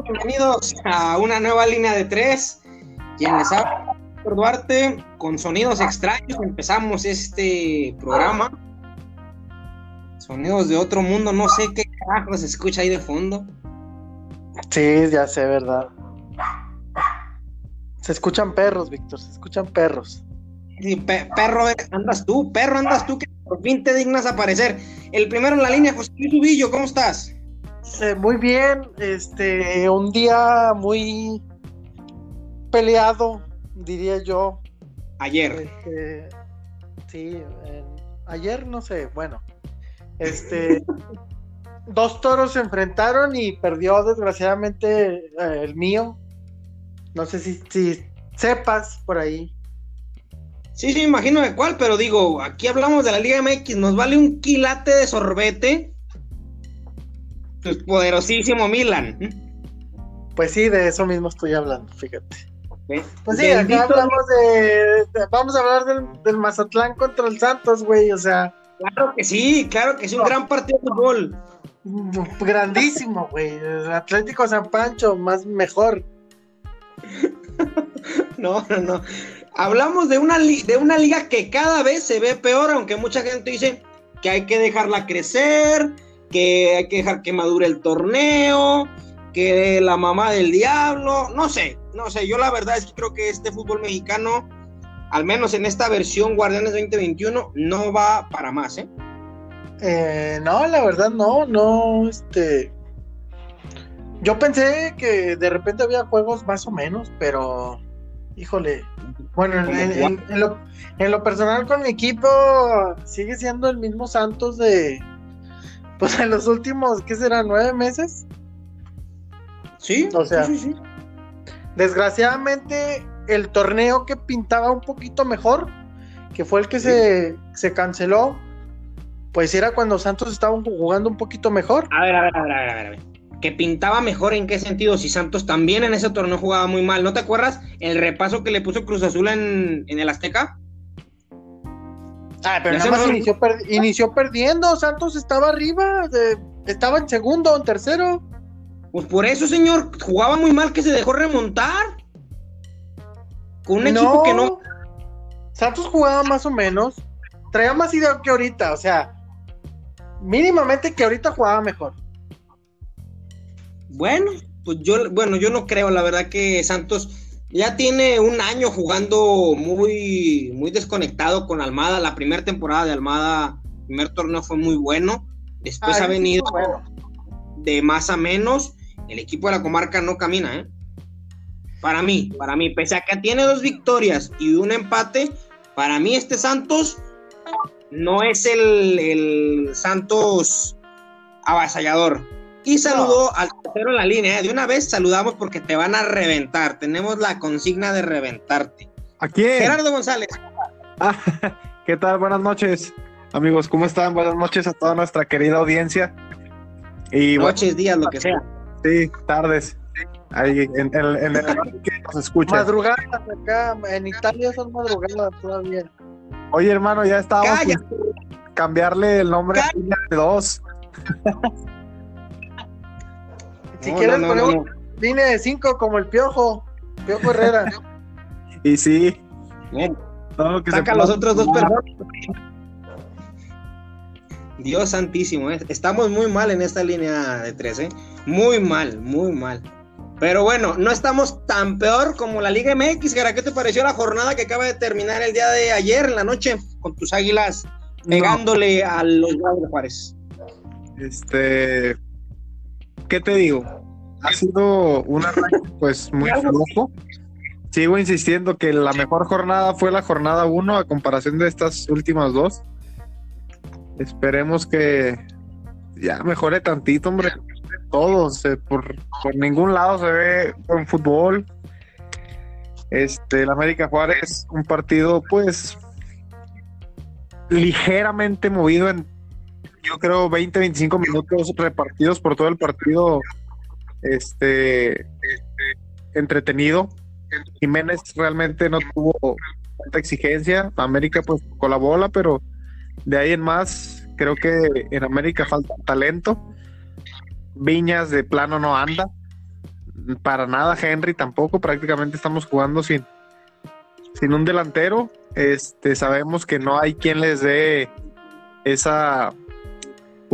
bienvenidos a una nueva línea de tres. Quien les habla, Duarte, con sonidos extraños empezamos este programa. Sonidos de otro mundo, no sé qué carajo se escucha ahí de fondo. Sí, ya sé, verdad. Se escuchan perros, Víctor, se escuchan perros. Sí, perro andas tú, perro andas tú, que por fin te dignas aparecer. El primero en la línea, José Luis Ubillo, ¿cómo estás? Eh, muy bien, este, un día muy peleado, diría yo. Ayer. Este, sí, ayer no sé, bueno. Este, dos toros se enfrentaron y perdió desgraciadamente eh, el mío. No sé si, si sepas por ahí. Sí, sí, imagino de cuál, pero digo, aquí hablamos de la Liga MX, nos vale un quilate de sorbete pues poderosísimo Milan. Pues sí, de eso mismo estoy hablando, fíjate. Pues sí, acá hablamos de, Vamos a hablar del, Mazatlán contra el Santos, güey, o sea. Claro que sí, claro que es un gran partido de fútbol. Grandísimo, güey. Atlético San Pancho, más mejor. no, no, no. Hablamos de una, de una liga que cada vez se ve peor, aunque mucha gente dice que hay que dejarla crecer, que hay que dejar que madure el torneo, que la mamá del diablo, no sé, no sé, yo la verdad es que creo que este fútbol mexicano, al menos en esta versión Guardianes 2021, no va para más, ¿eh? ¿eh? no, la verdad no, no, este... Yo pensé que de repente había juegos más o menos, pero híjole, bueno, en, lo, en, lo, personal con mi equipo sigue siendo el mismo Santos de, pues en los últimos, ¿qué será? ¿Nueve meses? Sí, o sea, desgraciadamente el torneo que pintaba un poquito mejor, que fue el que se, se, canceló, pues era cuando Santos estaba jugando un poquito mejor. A ver, a ver, a ver, a ver, a ver. ¿Que pintaba mejor en qué sentido? Si Santos también en ese torneo jugaba muy mal. ¿No te acuerdas el repaso que le puso Cruz Azul en, en el Azteca? Ah, pero nada más inició, perdiendo. Santos estaba arriba, estaba en segundo, en tercero. Pues por eso, señor, jugaba muy mal que se dejó remontar. Con un equipo que no. Santos jugaba más o menos. Traía más idea que ahorita, o sea, mínimamente que ahorita jugaba mejor. Bueno, pues yo, bueno, yo no creo, la verdad que Santos ya tiene un año jugando muy, muy desconectado con Almada. La primera temporada de Almada, el primer torneo fue muy bueno. Después ha venido de más a menos. El equipo de la comarca no camina, ¿eh? Para mí, para mí, pese a que tiene dos victorias y un empate, para mí este Santos no es el, el Santos avasallador. Y saludó al tercero en la línea. ¿eh? De una vez saludamos porque te van a reventar. Tenemos la consigna de reventarte. ¿A quién? Gerardo González. Ah, ¿Qué tal? Buenas noches, amigos. ¿Cómo están? Buenas noches a toda nuestra querida audiencia. Y, Noches, días, lo que sea. Sí, tardes. Ahí en, el que nos escucha. Madrugadas acá, en Italia son madrugadas todavía. Oye, hermano, ya estábamos cambiarle el nombre a de dos. Si quieres ponemos línea de cinco como el Piojo, Piojo Herrera. y sí. Saca los otros dos perros. Dios santísimo, ¿eh? estamos muy mal en esta línea de tres, ¿eh? Muy mal, muy mal. Pero bueno, no estamos tan peor como la Liga MX. ¿Qué te pareció la jornada que acaba de terminar el día de ayer en la noche con tus águilas pegándole a los de Juárez? Este, ¿qué te digo? Ha sido un pues muy flojo. Sigo insistiendo que la mejor jornada fue la jornada 1 a comparación de estas últimas dos. Esperemos que ya mejore tantito, hombre. Todos, por, por ningún lado se ve buen fútbol. Este, el América Juárez, un partido pues ligeramente movido en yo creo 20, 25 minutos repartidos por todo el partido, este, entretenido. Jiménez realmente no tuvo tanta exigencia. América pues colabora, pero de ahí en más creo que en América falta talento. Viñas de plano no anda. para nada Henry tampoco, prácticamente estamos jugando sin, sin un delantero. Este, sabemos que no hay quien les dé esa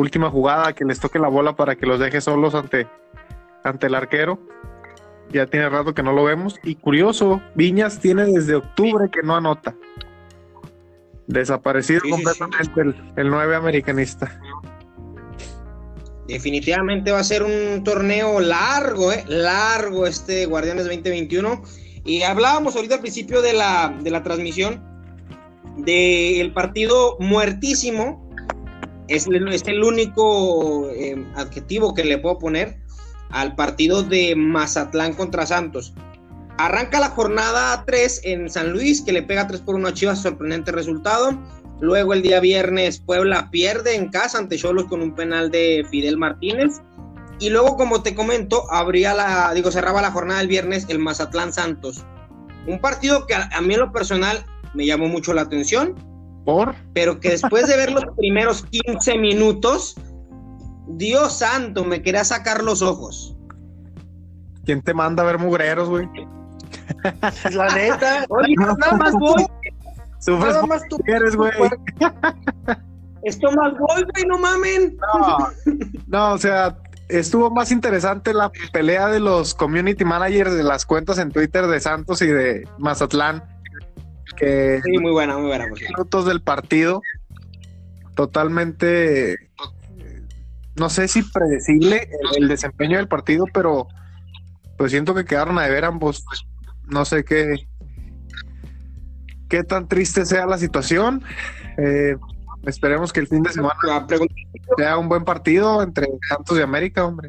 última jugada, que les toque la bola para que los deje solos ante, ante el arquero. Ya tiene rato que no lo vemos. Y curioso, Viñas tiene desde octubre que no anota. Desaparecido Sí, sí, sí. completamente el, el 9 americanista. Definitivamente va a ser un torneo largo, ¿eh? Largo este Guardianes 2021. Y hablábamos ahorita al principio de la, de la transmisión del partido muertísimo. Es, el- es el único eh, adjetivo que le puedo poner al partido de Mazatlán contra Santos. Arranca la jornada 3 en San Luis, que le pega 3 por 1 a Chivas, sorprendente resultado. Luego el día viernes Puebla pierde en casa ante Cholos con un penal de Fidel Martínez. Y luego, como te comento, abría la, digo, cerraba la jornada el viernes el Mazatlán Santos. Un partido que a, a mí en lo personal me llamó mucho la atención, ¿Por? pero que después de ver los primeros 15 minutos, Dios santo, me quería sacar los ojos. ¿Quién te manda a ver mugreros, güey? La neta, Oye, nada más voy, Sufres nada más tú. porque eres, güey. esto más voy, güey, no mamen. No, no, o sea, estuvo más interesante la pelea de los community managers de las cuentas en Twitter de Santos y de Mazatlán que Sí, muy buena, muy buena. minutos del partido. Totalmente, no sé si predecible el, el desempeño del partido, pero pues siento que quedaron a deber ambos. No sé qué, qué tan triste sea la situación. Eh, esperemos que el fin de semana sea un buen partido entre Santos y América, hombre.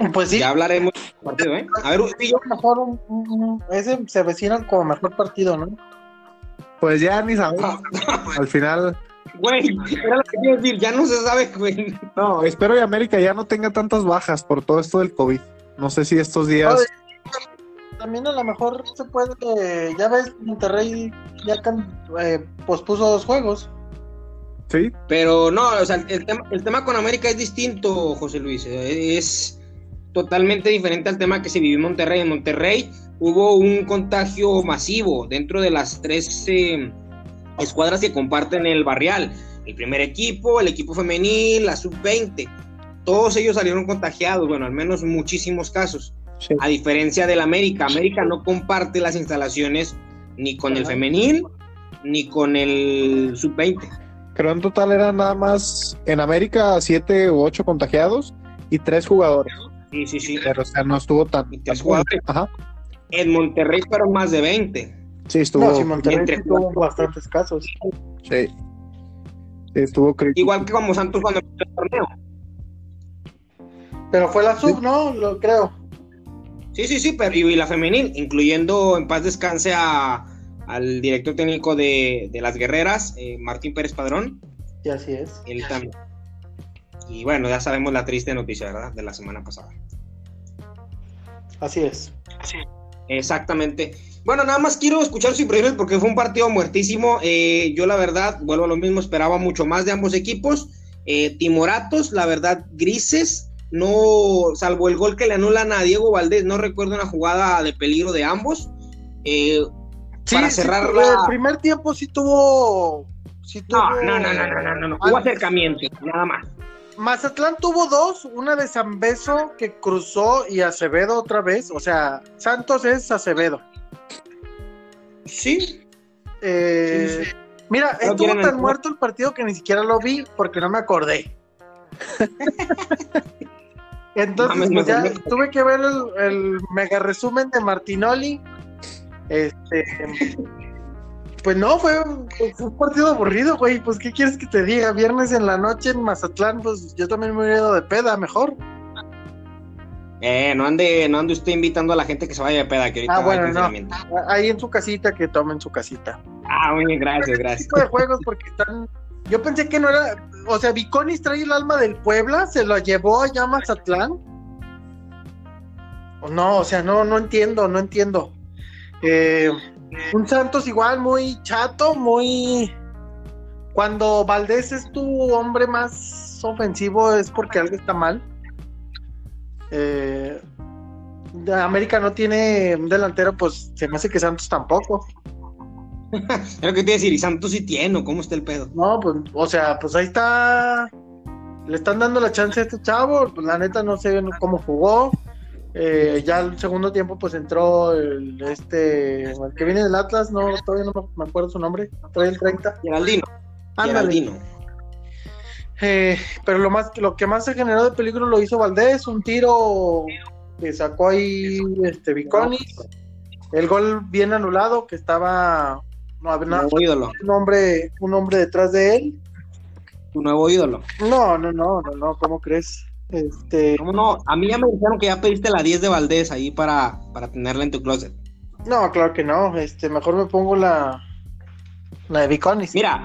Pues sí, Ya hablaremos del partido, ¿eh? A ver, Udillo, mejor un, un- un- ese se avecinan como mejor partido, ¿no? Pues ya ni sabemos. Al final, güey, era lo que quiero decir, ya no se sabe, güey. no, espero que América ya no tenga tantas bajas por todo esto del COVID. No sé si estos días. Oye, También a lo mejor se puede, ya ves, Monterrey ya can- eh, pospuso dos juegos. Sí, Pero no, o sea, el tema, el tema con América es distinto, José Luis. eh, Es totalmente diferente al tema que se vivió en Monterrey. En Monterrey hubo un contagio masivo dentro de las tres eh, escuadras que comparten el barrial. El primer equipo, el equipo femenil, la sub-20. Todos ellos salieron contagiados, bueno, al menos muchísimos casos. sí. A diferencia del América, América no comparte las instalaciones ni con el femenil ni con el sub-20. Creo en total eran nada más en América siete u ocho contagiados y tres jugadores. Sí, sí, sí. Pero o sea, no estuvo tan. Ajá. En Monterrey fueron más de 20. Sí, estuvo. No, si Monterrey entre- sí tuvo bastantes casos. sí. Sí, estuvo crítico. Igual que como Santos cuando empezó el torneo. Pero fue la sub, ¿no? Lo creo. Sí, sí, sí, pero y la femenil, incluyendo en paz descanse a, al director técnico de, de las guerreras, eh, Martín Pérez Padrón. Y así es. Él también. Y bueno, ya sabemos la triste noticia, ¿verdad? De la semana pasada. Así es. Exactamente. Bueno, nada más quiero escuchar sus impresiones porque fue un partido muertísimo. Eh, yo la verdad, vuelvo a lo mismo, esperaba mucho más de ambos equipos. Eh, timoratos, la verdad, grises. No, salvo el gol que le anulan a Diego Valdés, no recuerdo una jugada de peligro de ambos. Eh, Sí, Para cerrar la- el primer tiempo sí tuvo. Sí tuvo no, no, no, no, no, no, no, no. Hubo acercamiento, nada más. Mazatlán tuvo dos, una de San Beso que cruzó y Acevedo otra vez. O sea, Santos es Acevedo. Sí, Eh, Mira, No estuvo tan el- muerto el partido que ni siquiera lo vi porque no me acordé. Entonces, pues ya no. tuve que ver el, el mega resumen de Martinoli. Este, pues no, fue, fue un partido aburrido, güey. Pues, ¿qué quieres que te diga? Viernes en la noche en Mazatlán, pues yo también me hubiera ido de peda, mejor. eh, no ande, no ande usted invitando a la gente que se vaya de peda, que ahorita Ah, bueno, no. Ahí en su casita, que tomen su casita. Ah, muy bien, gracias, gracias. tipo de juegos porque están. Yo pensé que no era. O sea, Viconis trae el alma del Puebla, se lo llevó allá a Mazatlán. No, o sea, no, no entiendo, no entiendo. Eh, un Santos igual muy chato, muy. Cuando Valdés es tu hombre más ofensivo es porque algo está mal. Eh, América no tiene un delantero, pues se me hace que Santos tampoco. lo que te iba a decir, ¿y Santos sí tiene o cómo está el pedo? No, pues, o sea, pues ahí está. Le están dando la chance a este chavo, pues la neta no sé cómo jugó. Eh, ya el segundo tiempo, pues entró el, este, el que viene del Atlas, no, todavía no me acuerdo su nombre, trae el 30. Geraldino. Geraldino. Eh, pero lo más, lo que más se generó de peligro lo hizo Valdés, un tiro que sacó ahí este Viconis, el gol bien anulado que estaba no, ídolo. un hombre, un hombre detrás de él. Tu nuevo ídolo. No, no, no, no, no, ¿cómo crees? Este... ¿Cómo no? A mí ya me dijeron que ya pediste la 10 de Valdés ahí para, para tenerla en tu closet. No, claro que no. Este, mejor me pongo la, la de Viconis. Mira,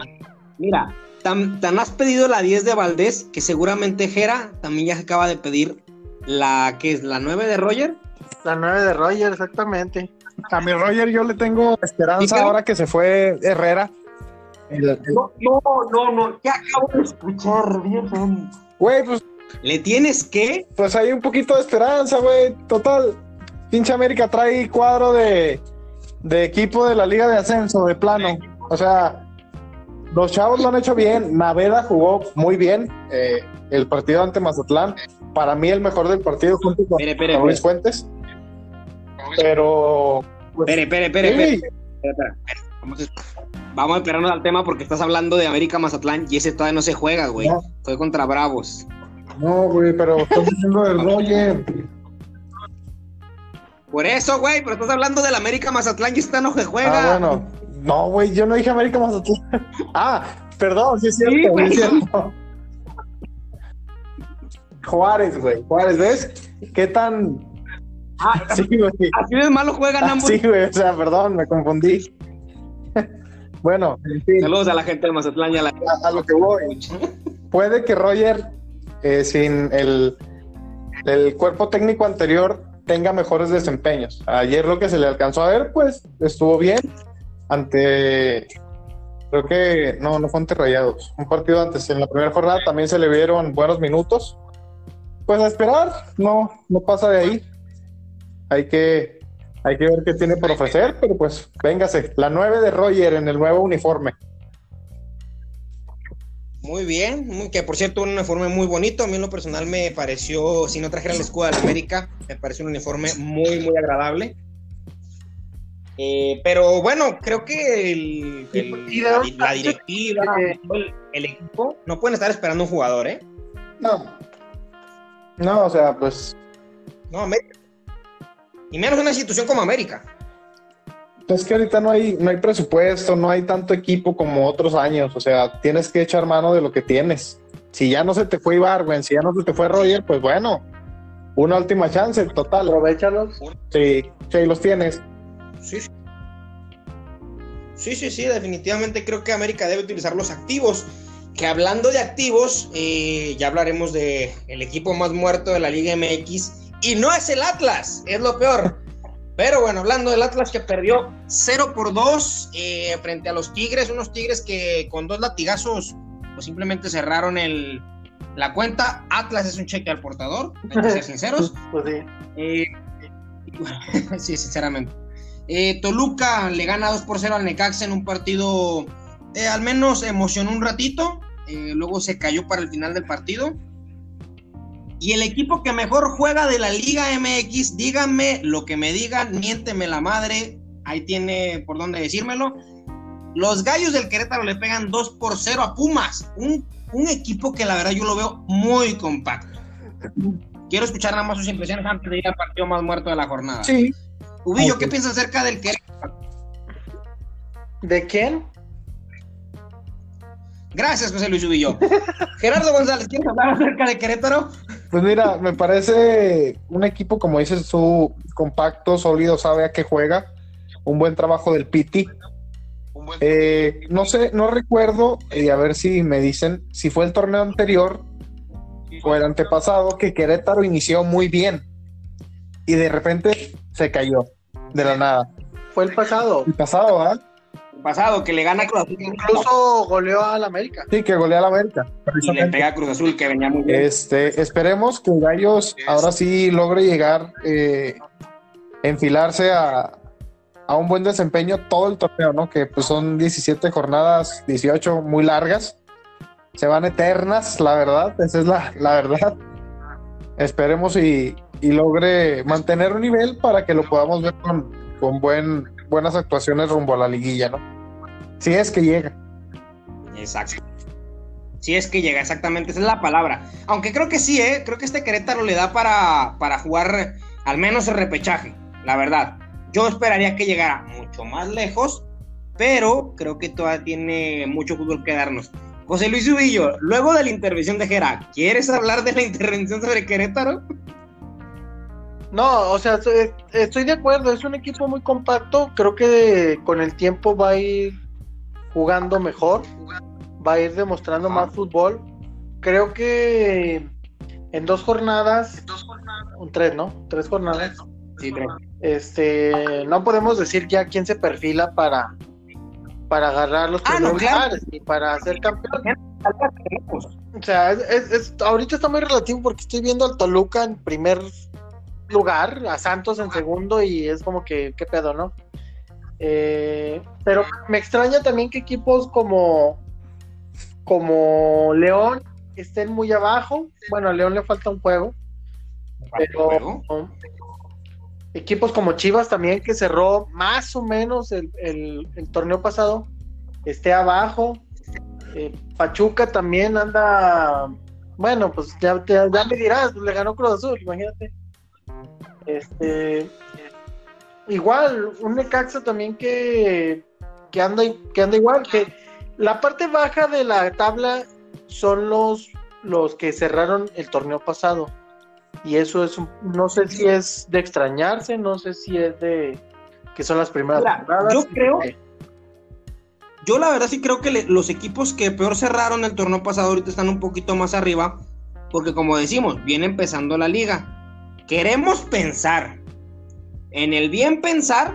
mira, tan, tan, has pedido la 10 de Valdés que seguramente Jera también ya acaba de pedir la que es la 9 de Roger. La 9 de Roger, exactamente. A mi Roger yo le tengo esperanza ahora que se fue Herrera. No, no, no, no, ya acabo de escuchar, bien. Güey, pues ¿Le tienes que? Pues hay un poquito de esperanza, güey. Total. Pinche América trae cuadro de, de equipo de la Liga de Ascenso, de plano. O sea, los chavos lo han hecho bien. Naveda jugó muy bien eh, el partido ante Mazatlán. Para mí, el mejor del partido junto con, Luis Fuentes. Pero. Pues, espere, espere, espere. Vamos, vamos a esperarnos al tema porque estás hablando de América Mazatlán y ese todavía no se juega, güey. Fue contra Bravos. No, güey, pero estás diciendo del Roger. Por eso, güey, pero estás hablando del América Mazatlán y está no se juega. Ah, bueno. No, güey, yo no dije América Mazatlán. Ah, perdón, sí es cierto, sí, es cierto. Juárez, güey. Juárez, ¿ves? ¿Qué tan. Ah, sí, güey. Así de malo juegan ambos. Sí, güey, o sea, perdón, me confundí. bueno, en fin. Saludos a la gente de Mazatlán y a la. A, a lo que voy. Puede que Roger eh, sin el, el cuerpo técnico anterior tenga mejores desempeños. Ayer lo que se le alcanzó a ver, pues estuvo bien ante, creo que no, no fue ante Rayados, un partido antes, en la primera jornada también se le vieron buenos minutos. Pues a esperar, no, no pasa de ahí. Hay que, hay que ver qué tiene por ofrecer, pero pues véngase, la 9 de Roger en el nuevo uniforme. Muy bien, que por cierto un uniforme muy bonito, a mí en lo personal me pareció, si no trajera el escudo de la América, me pareció un uniforme muy, muy agradable. Eh, pero bueno, creo que el, la, directiva, el, equipo, no pueden estar esperando un jugador, ¿eh? No. No, o sea, pues... No, América. Y menos una institución como América. Es que ahorita no hay, no hay presupuesto, no hay tanto equipo como otros años. O sea, tienes que echar mano de lo que tienes. Si ya no se te fue Ibarwen, si ya no se te fue Roger, pues bueno, una última chance, total. Aprovechalos. Sí, sí, los tienes. Sí, sí. Sí, sí, definitivamente creo que América debe utilizar los activos. Que hablando de activos, eh, ya hablaremos de el equipo más muerto de la Liga MX. Y no es el Atlas, es lo peor. Pero bueno, hablando del Atlas que perdió 0 por 2 eh, frente a los Tigres, unos Tigres que con dos latigazos pues simplemente cerraron el, la cuenta. Atlas es un cheque al portador, hay que ser sinceros. Pues sí. Eh, sí, sinceramente. Eh, Toluca le gana 2 por 0 al Necaxa en un partido, al menos emocionó un ratito, luego se cayó para el final del partido. Y el equipo que mejor juega de la Liga MX, díganme lo que me digan, miénteme la madre, ahí tiene por dónde decírmelo. Los gallos del Querétaro le pegan 2 por 0 a Pumas, un, equipo que la verdad yo lo veo muy compacto. Quiero escuchar nada más sus impresiones antes de ir al partido más muerto de la jornada. Sí. Ubillo, ¿qué piensas acerca del Querétaro? ¿De quién? Gracias, José Luis Ubillo. Gerardo González, ¿quieres hablar acerca de Querétaro? Pues mira, me parece un equipo, como dices su compacto, sólido, sabe a qué juega. Un buen trabajo del Piti. Eh, no sé, no recuerdo, y a ver si me dicen, si fue el torneo anterior o el antepasado, que Querétaro inició muy bien y de repente se cayó de la nada. Fue el pasado. El pasado, ¿ah? Pasado, que le gana Cruz Azul. Incluso goleó al América. Sí, que golea al América. Y le pega a Cruz Azul, que venía muy bien. Este, esperemos que Gallos ahora sí logre llegar, eh, enfilarse a, a un buen desempeño todo el torneo, ¿no? Que pues son 17 jornadas, 18 muy largas. Se van eternas, la verdad, esa es la, la verdad. Esperemos y, y logre mantener un nivel para que lo podamos ver con, con buen, buenas actuaciones rumbo a la liguilla, ¿no? Si es que llega. Exacto. Si es que llega, exactamente, esa es la palabra. Aunque creo que sí, ¿eh? Creo que este Querétaro le da para, para jugar al menos el repechaje, la verdad. Yo esperaría que llegara mucho más lejos, pero creo que todavía tiene mucho fútbol que darnos. José Luis Ubillo, luego de la intervención de Gera, ¿quieres hablar de la intervención sobre Querétaro? No, o sea, estoy, estoy de acuerdo, es un equipo muy compacto, creo que con el tiempo va a ir jugando mejor, va a ir demostrando más fútbol. Creo que en dos jornadas, un tres, ¿no? Tres jornadas. Sí. Este, no podemos decir ya quién se perfila para para agarrar los Ah, primeros no, claro. lugares ni para ser campeón. O sea, es, es- es- ahorita está muy relativo porque estoy viendo al Toluca en primer lugar, a Santos en segundo y es como que, ¿qué pedo, no? Eh, pero me extraña también que equipos como, como León estén muy abajo. Bueno, a León le falta un juego, pero Juego. equipos como Chivas también que cerró más o menos el, el- el torneo pasado esté abajo. Eh, Pachuca también anda, bueno, pues ya, ya, ya me dirás, le ganó Cruz Azul, imagínate. Este, igual, un Necaxa también que, que anda que anda igual, que la parte baja de la tabla son los los que cerraron el torneo pasado. Y eso es, no sé si es de extrañarse, no sé si es de que son las primeras yo creo- Yo la verdad sí creo que le- los equipos que peor cerraron el torneo pasado ahorita están un poquito más arriba, porque como decimos, viene empezando la liga. Queremos pensar, en el bien pensar,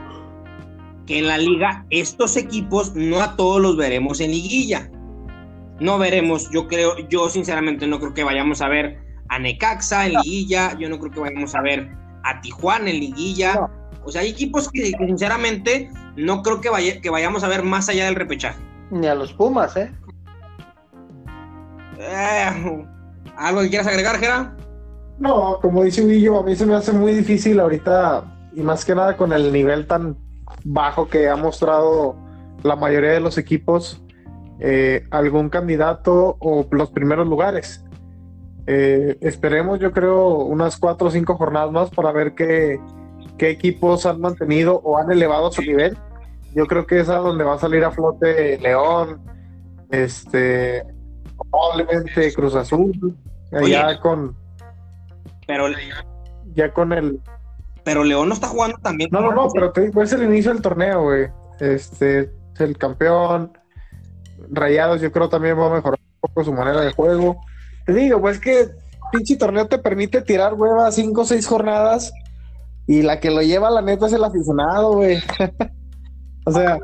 que en la liga estos equipos no a todos los veremos en liguilla. No veremos, yo creo, yo sinceramente no creo que vayamos a ver a Necaxa en liguilla, yo no creo que vayamos a ver a Tijuana en liguilla. No. O sea, hay equipos que, que sinceramente no creo que, vaya- que vayamos a ver más allá del repechaje. Ni a los Pumas, ¿eh? Eh, ¿Algo que quieras agregar, Gera? No, como dice Villo, a mí se me hace muy difícil ahorita, y más que nada con el nivel tan bajo que ha mostrado la mayoría de los equipos, eh, algún candidato o los primeros lugares. Eh, esperemos, yo creo, unas cuatro o cinco jornadas más para ver qué, qué equipos han mantenido o han elevado su nivel. Yo creo que es a donde va a salir a flote León, este, probablemente Cruz Azul, allá con, Pero, ya con el. Pero León no está jugando también. No, no, no, pero te digo, es el inicio del torneo, güey. Este, es el campeón. Rayados, yo creo también va a mejorar un poco su manera de juego. Te digo, pues que pinche torneo te permite tirar hueva cinco o seis jornadas. Y la que lo lleva, la neta, es el aficionado, güey. o sea.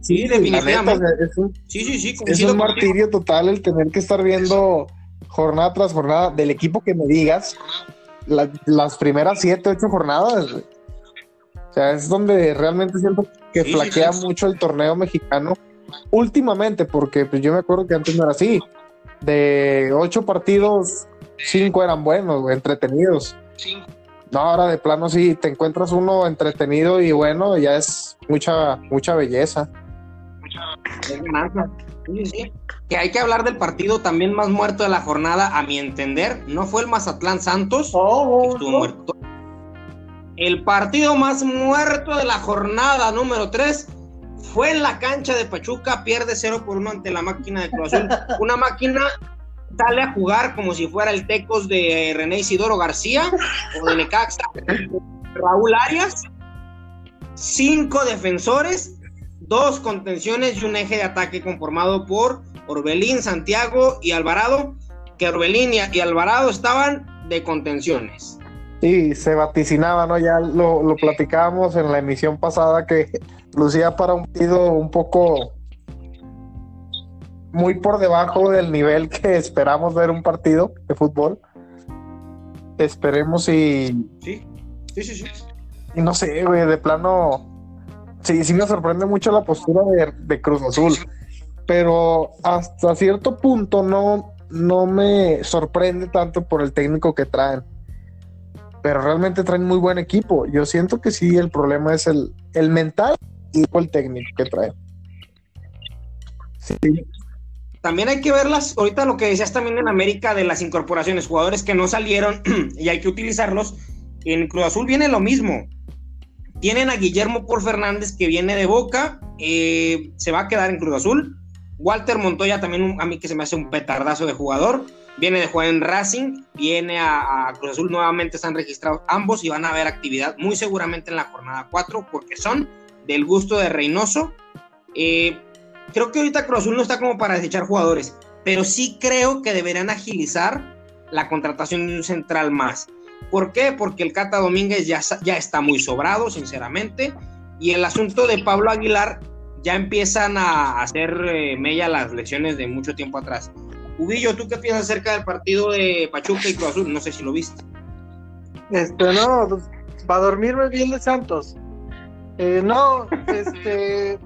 Sí, neta, definitivamente. es un Sí, sí, sí. es un martirio total el tener que estar viendo jornada tras jornada del equipo que me digas la- las primeras siete, ocho jornadas. güey. O sea, es donde realmente siento que Sí, flaquea sí. mucho el torneo mexicano últimamente, porque pues yo me acuerdo que antes no era así. De ocho partidos, cinco eran buenos, güey, entretenidos. No, ahora de plano sí, te encuentras uno entretenido y bueno, ya es mucha, mucha belleza. Ganancia. Sí, sí. Que hay que hablar del partido también más muerto de la jornada, a mi entender. No fue el Mazatlán Santos, Oh, que estuvo muerto. El partido más muerto de la jornada número 3 fue en la cancha de Pachuca, pierde 0 por 1 ante la máquina de Cruz Azul. Una máquina sale a jugar como si fuera el Tecos de René Isidoro García o de Necaxa. Raúl Arias, cinco defensores, dos contenciones y un eje de ataque conformado por Orbelín, Santiago y Alvarado, que Orbelín y, Alvarado estaban de contenciones. Y se vaticinaba, ¿no? Ya lo, lo platicábamos en la emisión pasada que lucía para un partido un poco muy por debajo del nivel que esperamos ver un partido de fútbol. Esperemos y. Sí, sí, sí. sí. Y no sé, güey, de plano. Sí, sí me sorprende mucho la postura de, Cruz Azul. Pero hasta cierto punto no, no me sorprende tanto por el técnico que traen. Pero realmente traen muy buen equipo. Yo siento que sí, el problema es el, el mental y el técnico que traen. Sí. También hay que verlas, ahorita lo que decías también en América de las incorporaciones, jugadores que no salieron y hay que utilizarlos. En Cruz Azul viene lo mismo. Tienen a Guillermo por Fernández que viene de Boca, eh, se va a quedar en Cruz Azul. Walter Montoya también a mí que se me hace un petardazo de jugador. Viene de jugar en Racing, viene a, Cruz Azul nuevamente, están registrados ambos y van a ver actividad muy seguramente en la jornada 4 porque son del gusto de Reynoso. Eh, creo que ahorita Cruz Azul no está como para desechar jugadores, pero sí creo que deberían agilizar la contratación de un central más. ¿Por qué? Porque el Cata Domínguez ya, ya está muy sobrado, sinceramente, y el asunto de Pablo Aguilar ya empiezan a hacer eh, mella las lesiones de mucho tiempo atrás. Ubillo, ¿tú qué piensas acerca del partido de Pachuca y Cruz Azul? No sé si lo viste. Este, no, pues, para dormirme bien de Santos. Eh, no, este,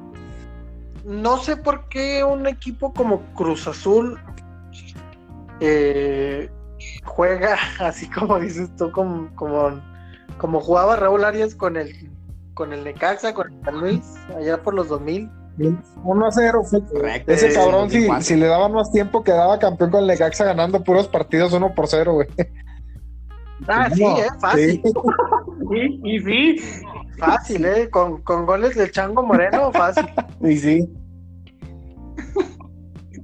no sé por qué un equipo como Cruz Azul eh, juega así como dices tú, como, como, como jugaba Raúl Arias con el con el Necaxa, con el San Luis, allá por los 2000. 1 a 0 Correcto. Ese cabrón, si, si, le daban más tiempo, quedaba campeón con el Necaxa ganando puros partidos 1 por 0, güey. Ah, sí, eh, fácil. Sí, y sí. Fácil, eh, con, con goles del Chango Moreno, fácil. Y sí.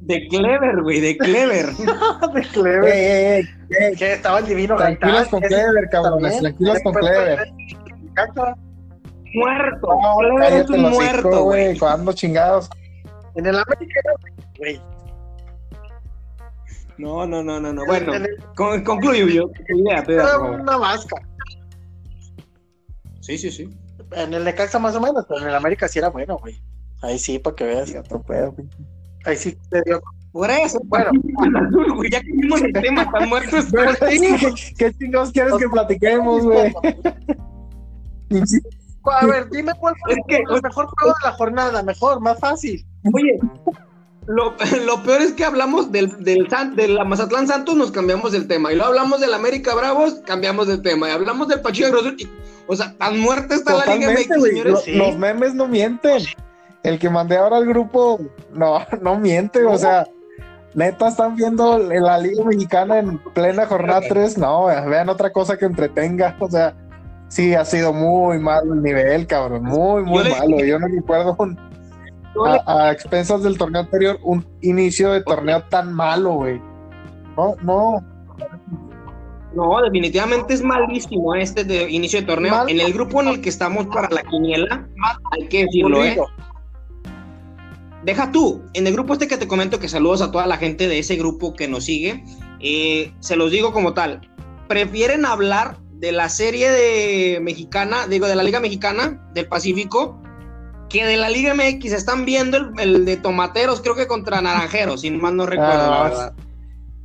De Clever, güey, de Clever. de Clever. Eh, eh, eh, que estaba el divino Tranquilos con Clever, cabrones, tranquilos con Clever. Muerto. No, Clever es un muerto, güey. Cuando chingados. En el América, güey. No, no, no, no, no. Bueno, con, concluyo yo. Idea, Era una vasca. Sí, sí, sí. En el Necaxa más o menos, pero en el América sí era bueno, güey. Ahí sí, para que veas. Sí, otro pedo, güey. Ahí sí te dio. Por eso, bueno. ya que vimos el tema, están muertos. ¿Qué chingados quieres que platiquemos, güey? A ver, dime cuál fue es que, el mejor juego de la jornada, mejor, más fácil. Oye, lo, lo, peor es que hablamos del, del, de la Mazatlán Santos, nos cambiamos el tema. Y luego hablamos del América Bravos, cambiamos de tema. Y hablamos del Pachuca Grosur. O sea, tan muerta está Totalmente, la Liga MX, señores. Lo, sí. Los memes no mienten. El que mandé ahora al grupo, no, no miente. O sea, neta, están viendo la Liga Mexicana en plena jornada 3. No, vean otra cosa que entretenga. O sea, sí, ha sido muy malo el nivel, cabrón. Muy, muy yo malo. Le... Yo no recuerdo un a, a, expensas del torneo anterior, un inicio de torneo tan malo, güey. No, no. No, definitivamente es malísimo este de inicio de torneo. Mal. En el grupo en el que estamos para la quiniela, hay que decirlo, ¿eh? Deja tú, en el grupo este que te comento, que saludos a toda la gente de ese grupo que nos sigue, eh, se los digo como tal, prefieren hablar de la serie de mexicana, digo, de la Liga Mexicana del Pacífico, que de la Liga MX están viendo el, el de tomateros, creo que contra naranjeros, si mal no recuerdo, ah, la verdad.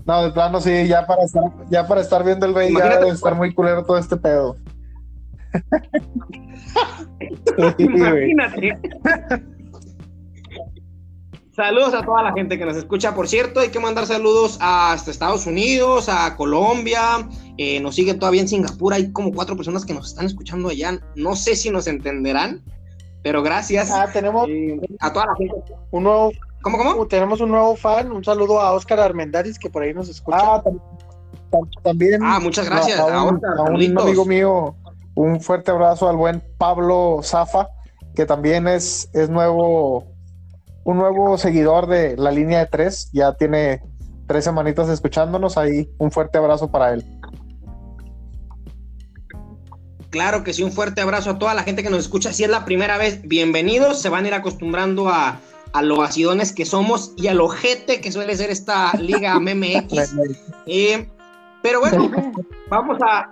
No, de plano sí, ya para estar, ya para estar viendo el ya debe estar muy culero todo este pedo. Imagínate. Saludos a toda la gente que nos escucha. Por cierto, hay que mandar saludos hasta Estados Unidos, a Colombia. Eh, nos siguen todavía en Singapur. Hay como cuatro personas que nos están escuchando allá. No sé si nos entenderán, pero gracias. Ah, tenemos eh, a toda la gente. Un nuevo, ¿Cómo, cómo? Tenemos un nuevo fan. Un saludo a Oscar Armendaris, que por ahí nos escucha. Ah, también. Ah, muchas gracias. A, a, un, a un amigo mío, un fuerte abrazo al buen Pablo Zafa, que también es, es nuevo un nuevo seguidor de la línea de tres, ya tiene tres semanitas escuchándonos, ahí un fuerte abrazo para él. Claro que sí, un fuerte abrazo a toda la gente que nos escucha. Si es la primera vez, bienvenidos. Se van a ir acostumbrando a, a lo acidones que somos y a lo jete que suele ser esta Liga MMX. eh, pero bueno, vamos a,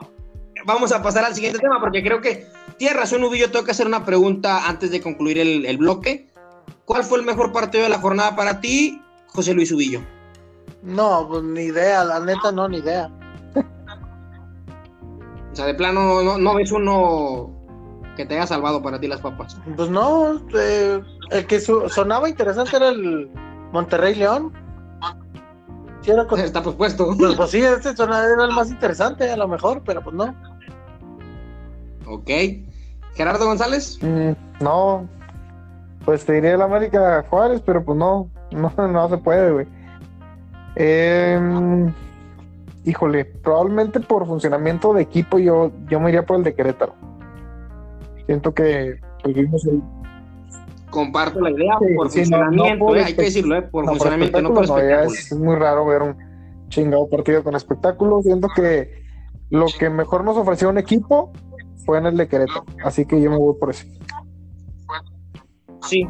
vamos a pasar al siguiente tema porque creo que tiene razón, Ubillo. Tengo que hacer una pregunta antes de concluir el, el bloque. ¿Cuál fue el mejor partido de la jornada para ti, José Luis Ubillo? No, pues ni idea, la neta no, ni idea. O sea, de plano no, no ves uno que te haya salvado para ti las papas. Pues no, eh, el que su- sonaba interesante era el Monterrey León. Sí, era con- Está pospuesto. pues, pues sí, ese sonaba, era el más interesante a lo mejor, pero pues no. Ok. Gerardo González. Mm, no, pues te diría el América Juárez, pero pues no, no, no se puede, güey. Em, híjole, probablemente por funcionamiento de equipo yo, yo me iría por el de Querétaro. Siento que pues, el- Comparto la idea Sí, por sí, no, no funcionamiento, por eh, hay que decirlo, eh, por no, funcionamiento, no por no, es, es muy raro ver un chingado partido con espectáculo. Siento que lo que mejor nos ofreció un equipo fue en el de Querétaro, así que yo me voy por ese. Sí.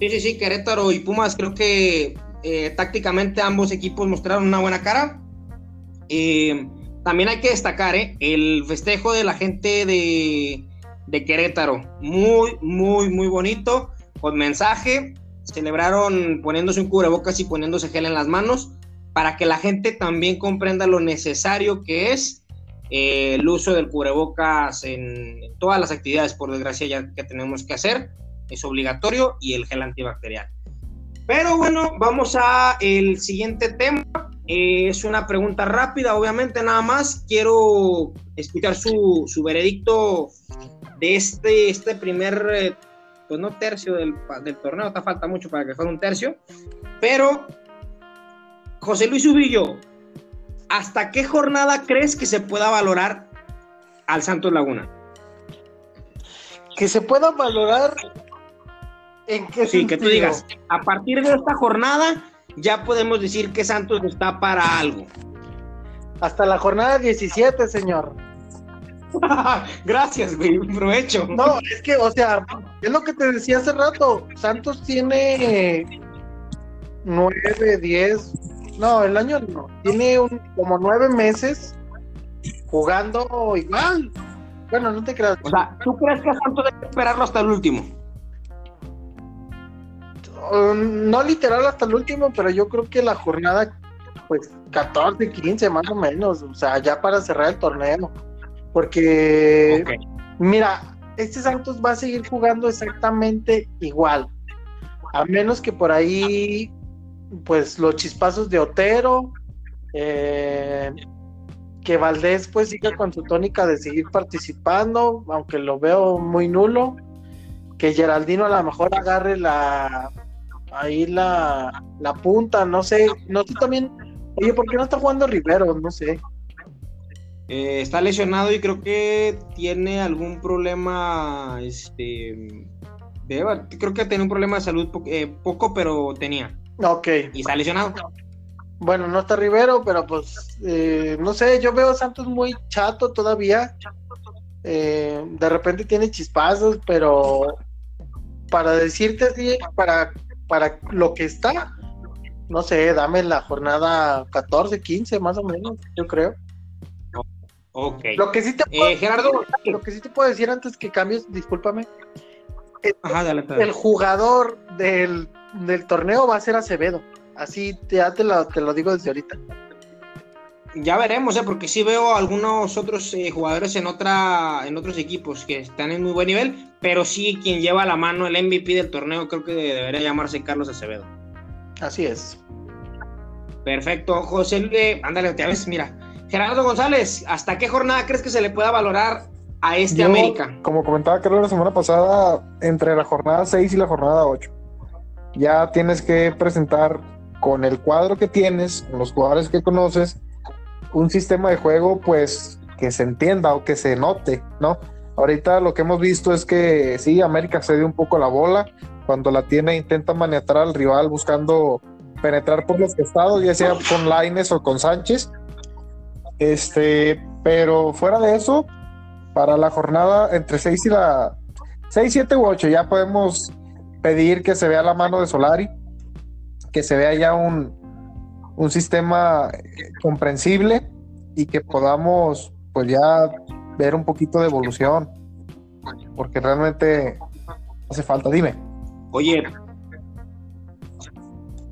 Sí, sí, Querétaro y Pumas creo que eh, tácticamente ambos equipos mostraron una buena cara. Eh, también hay que destacar eh, el festejo de la gente de, de Querétaro. Muy, muy, muy bonito, con mensaje. Celebraron poniéndose un cubrebocas y poniéndose gel en las manos para que la gente también comprenda lo necesario que es eh, el uso del cubrebocas en, en todas las actividades, por desgracia, ya que tenemos que hacer es obligatorio y el gel antibacterial. Pero bueno, vamos a el siguiente tema. Eh, es una pregunta rápida, obviamente, nada más. Quiero escuchar su, su veredicto de este, este primer, eh, pues no tercio del, del torneo, está falta mucho para que fuera un tercio. Pero, José Luis Ubillo, ¿hasta qué jornada crees que se pueda valorar al Santos Laguna? Que se pueda valorar en qué Sí, que tú digas, a partir de esta jornada ya podemos decir que Santos está para algo. Hasta la jornada 17, señor. Gracias, güey, provecho. No, es que, o sea, es lo que te decía hace rato. Santos tiene nueve, diez, no, el año no, tiene un, como nueve meses jugando igual. Bueno, no te creas. O sea, ¿tú crees que Santos debe esperarlo hasta el último? Um, no literal hasta el último, pero yo creo que la jornada, pues 14, 15 más o menos, o sea, ya para cerrar el torneo. Porque, mira, este Santos va a seguir jugando exactamente igual, a menos que por ahí, pues los chispazos de Otero, eh, que Valdés pues siga con su tónica de seguir participando, aunque lo veo muy nulo, que Geraldino a lo mejor agarre la ahí la, la punta, no sé, no sé también, oye, ¿por qué no está jugando Rivero? No sé. Eh, está lesionado y creo que tiene algún problema, este, de- creo que tiene un problema de salud po- eh, poco, pero tenía. Ok, Y está lesionado. bueno, no está Rivero, pero pues, eh, no sé, yo veo a Santos muy chato todavía. Eh, de repente tiene chispazos, pero para decirte así, para, para lo que está, no sé, dame la jornada 14, 15 más o menos, yo creo. Ok. Lo que sí te puedo, Eh, Gerardo. lo que sí te puedo decir antes que cambies, discúlpame, Ajá, dale, dale. el jugador del, del torneo va a ser Acevedo. Así te- ya te lo, te lo digo desde ahorita. Ya veremos, ¿eh? porque sí veo algunos otros eh, jugadores en otra en otros equipos que están en muy buen nivel, pero sí quien lleva a la mano el MVP del torneo creo que debería llamarse Carlos Acevedo. Así es. Perfecto, José, eh, ándale, te ves, mira. Gerardo González, ¿hasta qué jornada crees que se le pueda valorar a este Yo, América? Como comentaba Carlos la semana pasada, entre la jornada 6 y la jornada 8, ya tienes que presentar con el cuadro que tienes, con los jugadores que conoces, un sistema de juego pues que se entienda o que se note, ¿no? Ahorita lo que hemos visto es que sí, América cede un poco la bola, cuando la tiene intenta maniatar al rival buscando penetrar por los costados, ya sea con Laines o con Sánchez. Este, pero fuera de eso, para la jornada entre 6 y la 6, 7 u 8 ya podemos pedir que se vea la mano de Solari, que se vea ya un, un sistema comprensible y que podamos pues ya ver un poquito de evolución, porque realmente hace falta, dime. Oye,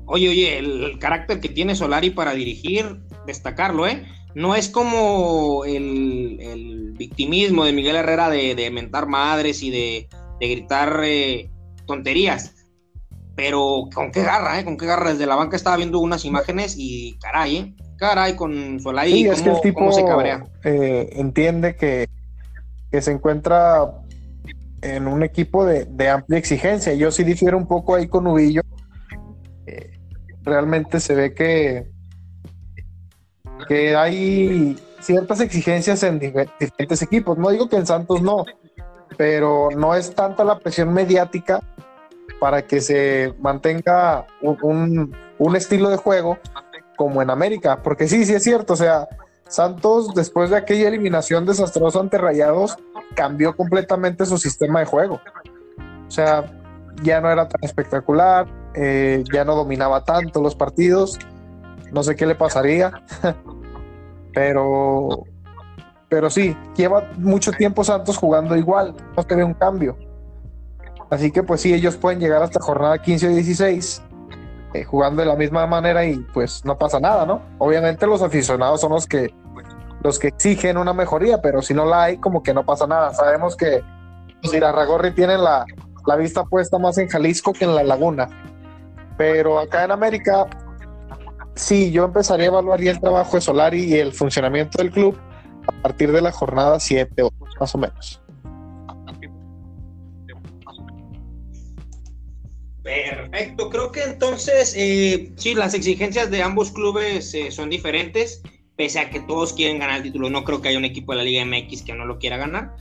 oye, oye, el, carácter que tiene Solari para dirigir, destacarlo, ¿eh? No es como el, victimismo de Miguel Herrera de, mentar madres y de, gritar eh, tonterías. Pero con qué garra, ¿eh? Con qué garra. Desde la banca estaba viendo unas imágenes y caray, ¿eh? Caray, con Solari, sí, es que el tipo, se cabrea. Eh, entiende que, que se encuentra en un equipo de, amplia exigencia. Yo sí difiero un poco ahí con Ubillo. Eh, realmente se ve que, que hay ciertas exigencias en diferentes equipos. No digo que en Santos no, pero no es tanta la presión mediática para que se mantenga un, un estilo de juego como en América. Porque sí, sí es cierto, o sea, Santos, después de aquella eliminación desastrosa ante Rayados, cambió completamente su sistema de juego. O sea, ya no era tan espectacular, eh, ya no dominaba tanto los partidos. No sé qué le pasaría, pero, pero sí, lleva mucho tiempo Santos jugando igual, no se ve un cambio. Así que pues sí, ellos pueden llegar hasta jornada 15 o 16 eh, jugando de la misma manera y pues no pasa nada, ¿no? Obviamente los aficionados son los que los que exigen una mejoría, pero si no la hay, como que no pasa nada. Sabemos que los Irarragorri tienen la, la vista puesta más en Jalisco que en la Laguna, pero acá en América sí, yo empezaría a evaluar el trabajo de Solari y el funcionamiento del club a partir de la jornada 7 más o menos. Perfecto, creo que entonces eh, sí, las exigencias de ambos clubes eh, son diferentes, pese a que todos quieren ganar el título. No creo que haya un equipo de la Liga MX que no lo quiera ganar.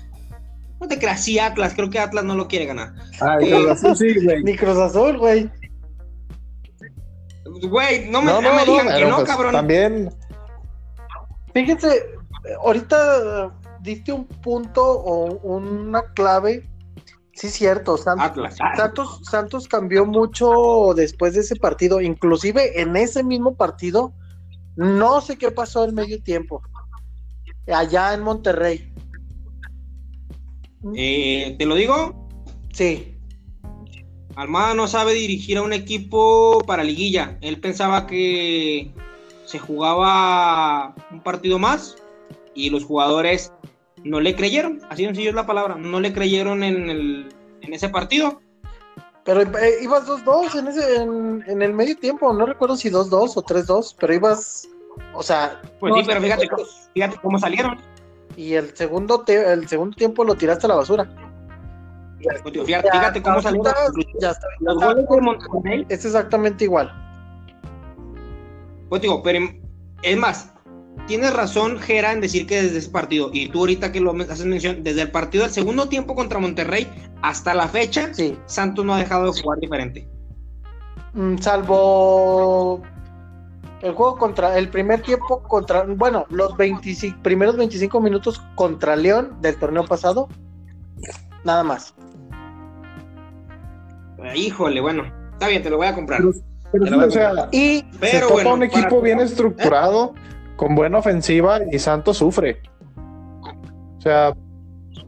No te creas, sí, Atlas, creo que Atlas no lo quiere ganar. Ay, Cruz Azul sí, güey. Ni Cruz Azul, güey. Güey, no me, no, me digan que no, pues, cabrón. También. Fíjense, ahorita diste un punto o una clave Sí, cierto. Santos, Santos, Santos, cambió mucho después de ese partido. Inclusive en ese mismo partido, no sé qué pasó en medio tiempo. Allá en Monterrey. Eh, ¿Te lo digo? Sí. Almada no sabe dirigir a un equipo para liguilla. Él pensaba que se jugaba un partido más y los jugadores no le creyeron, así sencillo es la palabra, no le creyeron en, el, en ese partido. Pero eh, ibas 2-2 en, ese, en, el medio tiempo, no recuerdo si 2-2 o 3-2, pero ibas, o sea... Pues sí, pero fíjate, fíjate cómo salieron. Y el segundo, el segundo tiempo lo tiraste a la basura. Pues, fíjate, cómo salieron. Ya está, Es exactamente igual. Pues digo, pero es más, tienes razón, Gera, en decir que desde ese partido, y tú ahorita que lo haces mención, desde el partido del segundo tiempo contra Monterrey hasta la fecha, Santos no ha dejado de jugar diferente. Mm, salvo el juego contra el primer tiempo contra, bueno, los 25, primeros 25 minutos contra León del torneo pasado, nada más. Híjole, bueno, está bien, te lo voy a comprar. y pero bueno, un equipo bien estructurado con buena ofensiva y Santos sufre. O sea,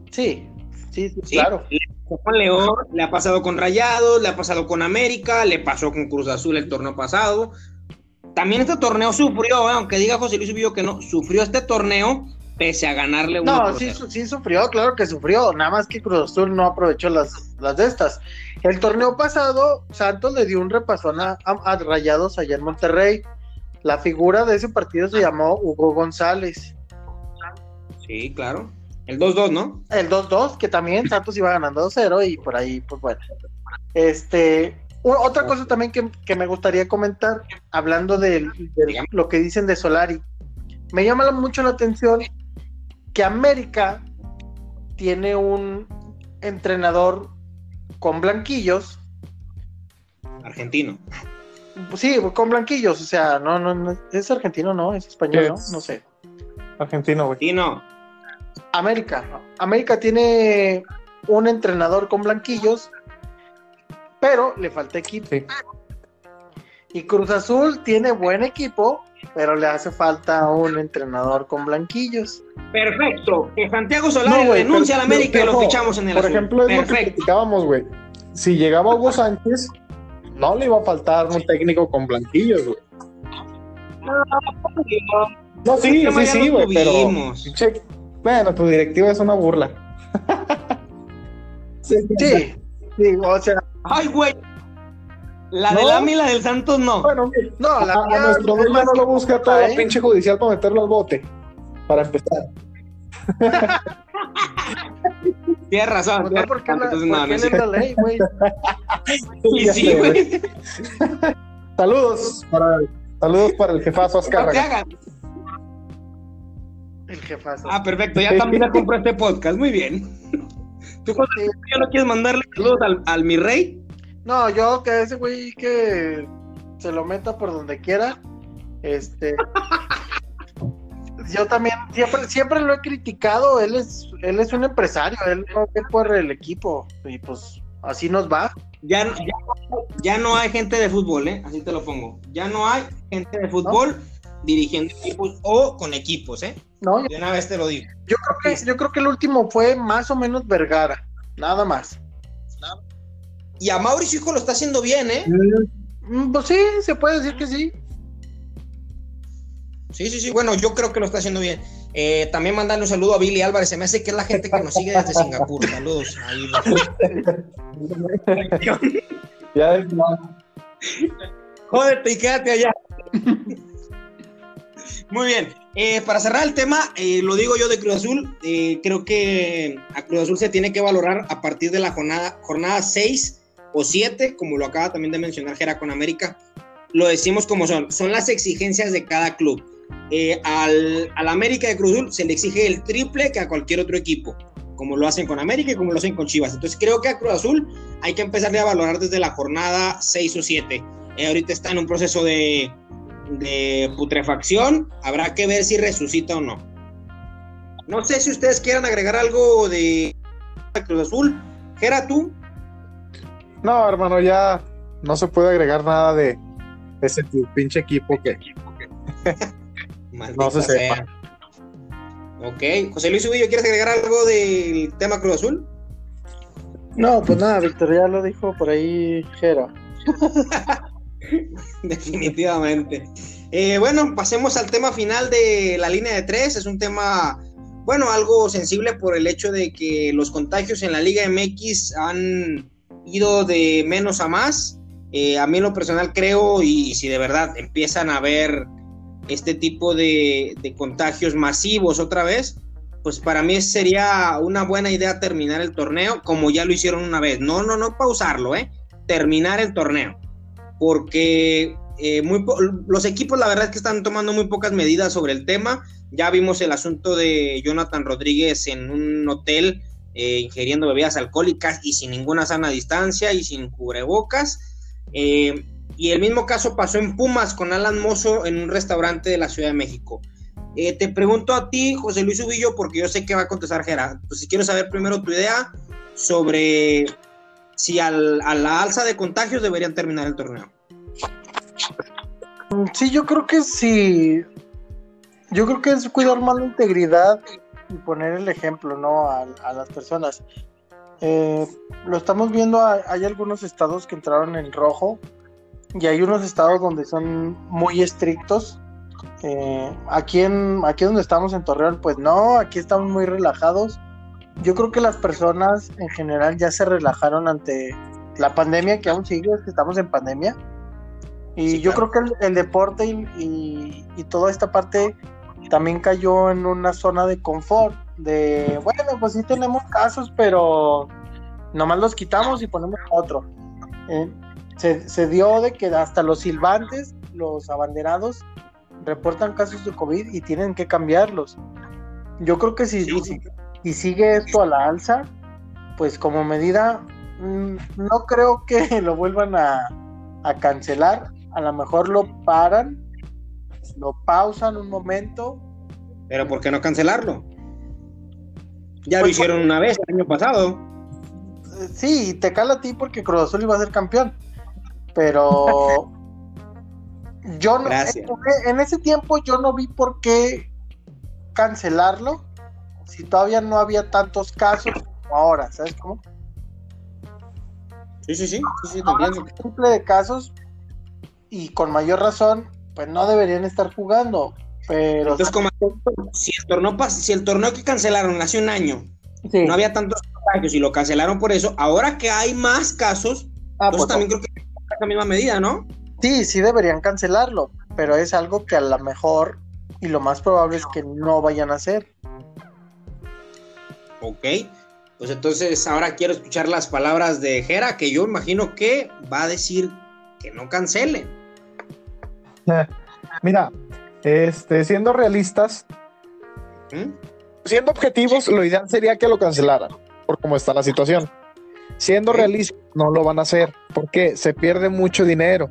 sí, sí, claro. Con León, le ha pasado con Rayados, le ha pasado con América, le pasó con Cruz Azul el torneo pasado. También este torneo sufrió, ¿eh? aunque diga José Luis Vivo que no, sufrió este torneo pese a ganarle un No, sí, sí sufrió, claro que sufrió, nada más que Cruz Azul no aprovechó las, las de estas. El torneo pasado, Santos le dio un repasón a, a Rayados allá en Monterrey la figura de ese partido se llamó Hugo González. Sí, claro. El 2-2, ¿no? El 2-2, que también Santos iba ganando 2-0 y por ahí, pues bueno. Este, otra cosa también que, me gustaría comentar, hablando de, lo que dicen de Solari, me llama mucho la atención que América tiene un entrenador con blanquillos. Argentino. Sí, con blanquillos, o sea, no, no, no es argentino, no, es español, ¿no? No sé. Argentino, güey. Argentino. América. América tiene un entrenador con blanquillos, pero le falta equipo. Y Cruz Azul tiene buen equipo, pero le hace falta un entrenador con blanquillos. Perfecto. Que Santiago Solari renuncia a la América y lo fichamos en el Por ejemplo, es lo que criticábamos, güey. Si llegaba Hugo Sánchez, no le iba a faltar un técnico con blanquillos, güey. No, sí, sí, sí, güey, pero. bueno, tu directiva es una burla. sí, sí, o sea. Ay, güey. La de la y la del Santos no. Bueno, no, la a, nuestro dueño no lo busca todo el pinche judicial para meterlo al bote. Para empezar. Tienes razón. No, porque la, no, no, es la ley, güey. sí, sí, güey. Saludos para, saludos para el jefazo Oscar. No te hagas. El jefazo. Ah, perfecto. Ya también compró este podcast. Muy bien. ¿Tú ya no quieres mandarle saludos al, al mi rey? No, yo que ese güey que se lo meta por donde quiera. Este. Yo también siempre, siempre lo he criticado. Él es, él es un empresario, él no ve por el equipo. Y pues así nos va. Ya, ya, ya, no hay gente de fútbol, ¿eh? Así te lo pongo. Ya no hay gente de fútbol dirigiendo equipos o con equipos, ¿eh? No, de una vez te lo digo. Yo creo que, yo creo que el último fue más o menos Vergara, nada más. Y a Mauricio Hijo lo está haciendo bien, ¿eh? Mm, pues sí, se puede decir que sí. Sí, sí, sí. Bueno, yo creo que lo está haciendo bien. Eh, también mandarle un saludo a Billy Álvarez. Se me hace que es la gente que nos sigue desde Singapur. Saludos. Ahí. ya Jódete y quédate allá. Muy bien. Eh, para cerrar el tema, eh, lo digo yo de Cruz Azul. creo que a Cruz Azul se tiene que valorar a partir de la jornada, jornada 6 o siete, como lo acaba también de mencionar Gera con América, lo decimos como son, son las exigencias de cada club. Eh, al, América de Cruz Azul se le exige el triple que a cualquier otro equipo, como lo hacen con América y como lo hacen con Chivas. Entonces creo que a Cruz Azul hay que empezar a valorar desde la jornada 6 o 7. Eh, ahorita está en un proceso de, de putrefacción, habrá que ver si resucita o no. No sé si ustedes quieran agregar algo de Cruz Azul. Gera, tú. No, hermano, ya no se puede agregar nada de ese pinche equipo que no se sepa. Ok, José Luis Ubillo, ¿quieres agregar algo del tema Cruz Azul? No, pues nada, Víctor ya lo dijo por ahí Jera. Definitivamente. Eh, bueno, pasemos al tema final de la línea de tres. Es un tema, bueno, algo sensible por el hecho de que los contagios en la Liga MX han ido de menos a más. Eh, a mí en lo personal creo, y, si de verdad empiezan a haber este tipo de, contagios masivos otra vez, pues para mí sería una buena idea terminar el torneo como ya lo hicieron una vez. No, no, no pausarlo, ¿eh? Terminar el torneo. Porque eh, muy los equipos la verdad es que están tomando muy pocas medidas sobre el tema. Ya vimos el asunto de Jonathan Rodríguez en un hotel eh, ingiriendo bebidas alcohólicas y sin ninguna sana distancia y sin cubrebocas. Eh, y el mismo caso pasó en Pumas con Alan Mozo en un restaurante de la Ciudad de México. Eh, te pregunto a ti, José Luis Ubillo, porque yo sé que va a contestar Gerard. Pues si quiero saber primero tu idea sobre si a la alza de contagios deberían terminar el torneo. Sí, yo creo que sí. Yo creo que es cuidar más la integridad y poner el ejemplo, ¿no? A, las personas. Eh, lo estamos viendo, hay, algunos estados que entraron en rojo y hay unos estados donde son muy estrictos. Eh, aquí, en, aquí donde estamos en Torreón, pues no, aquí estamos muy relajados. Yo creo que las personas en general ya se relajaron ante la pandemia que aún sigue, es que estamos en pandemia. Y yo creo que el, deporte y, y, toda esta parte también cayó en una zona de confort, de, bueno, pues sí tenemos casos, pero nomás los quitamos y ponemos otro. Eh, se, dio de que hasta los silbantes, los abanderados, reportan casos de COVID y tienen que cambiarlos. Yo creo que si, si, sigue esto a la alza, pues como medida, mm, no creo que lo vuelvan a, a cancelar. A lo mejor lo paran lo pausan un momento. Pero ¿por qué no cancelarlo? Ya lo pues, hicieron una vez el año pasado. Sí, te cala a ti porque Cruz Azul iba a ser campeón. Pero yo no en, en ese tiempo yo no vi por qué cancelarlo. si todavía no había tantos casos como ahora, ¿sabes cómo? Sí, sí, sí, sí, sí, Simple de casos y con mayor razón, pues no deberían estar jugando. Pero Entonces, como si el torneo si el torneo que cancelaron hace un año no había tantos contagios y lo cancelaron por eso, ahora que hay más casos, ah, pues también creo que es la misma medida, ¿no? Sí, sí deberían cancelarlo, pero es algo que a lo mejor y lo más probable es que no vayan a hacer. Ok, pues entonces ahora quiero escuchar las palabras de Jera, que yo imagino que va a decir que no cancele. Mira, este, siendo realistas, ¿Mm? siendo objetivos, lo ideal sería que lo cancelaran, por cómo está la situación. Siendo realistas, no lo van a hacer, porque se pierde mucho dinero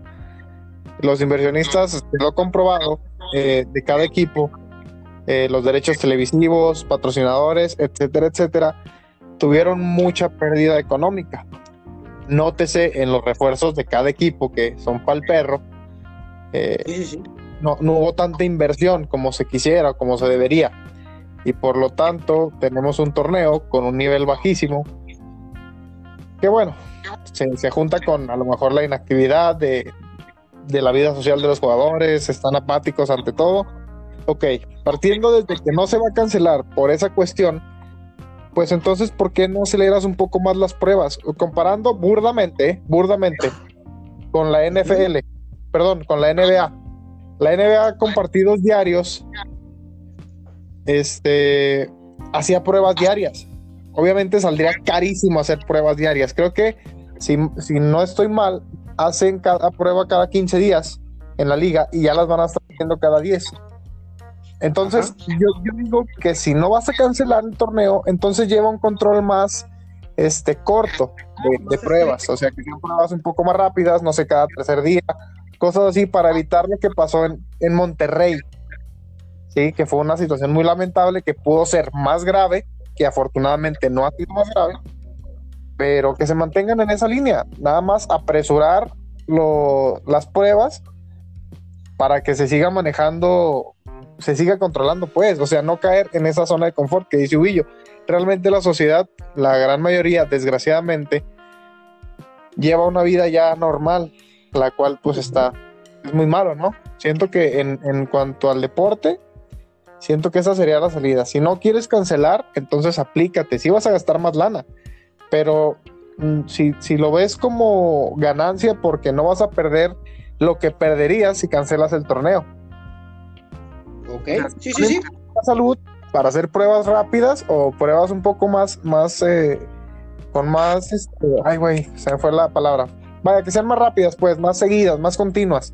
los inversionistas, lo he comprobado, eh, de cada equipo, eh, los derechos televisivos, patrocinadores, etcétera, etcétera, tuvieron mucha pérdida económica. Nótese en los refuerzos de cada equipo que son para el perro. Eh, no, no hubo tanta inversión como se quisiera, como se debería. Y por lo tanto, tenemos un torneo con un nivel bajísimo. Que bueno, se, se junta con a lo mejor la inactividad de, de la vida social de los jugadores, están apáticos ante todo. Ok, partiendo desde que no se va a cancelar por esa cuestión, pues entonces, ¿por qué no aceleras un poco más las pruebas? Comparando burdamente, burdamente, con la NFL, perdón, con la NBA. La NBA con partidos diarios, este, hacía pruebas diarias. Obviamente saldría carísimo hacer pruebas diarias. Creo que, si, si no estoy mal, hacen cada prueba cada 15 días en la liga y ya las van a estar haciendo cada 10. Entonces, yo, digo que si no vas a cancelar el torneo, entonces lleva un control más este corto de, pruebas, o sea, que sean pruebas un poco más rápidas, no sé, cada tercer día, cosas así para evitar lo que pasó en, en Monterrey, sí, que fue una situación muy lamentable que pudo ser más grave, que afortunadamente no ha sido más grave, pero que se mantengan en esa línea, nada más apresurar las pruebas para que se siga manejando, se siga controlando, pues, o sea, no caer en esa zona de confort que dice Ubillo. Realmente la sociedad, la gran mayoría, desgraciadamente, lleva una vida ya normal, la cual pues está, es muy malo, ¿no? Siento que en, en cuanto al deporte, siento que esa sería la salida. Si no quieres cancelar, entonces aplícate, si vas a gastar más lana pero mm, si, lo ves como ganancia porque no vas a perder lo que perderías si cancelas el torneo. Ok, sí, sí, sí. Salud para hacer pruebas rápidas o pruebas un poco más, más, eh, con más, este, ay, güey, se me fue la palabra. Vaya, que sean más rápidas, pues, más seguidas, más continuas.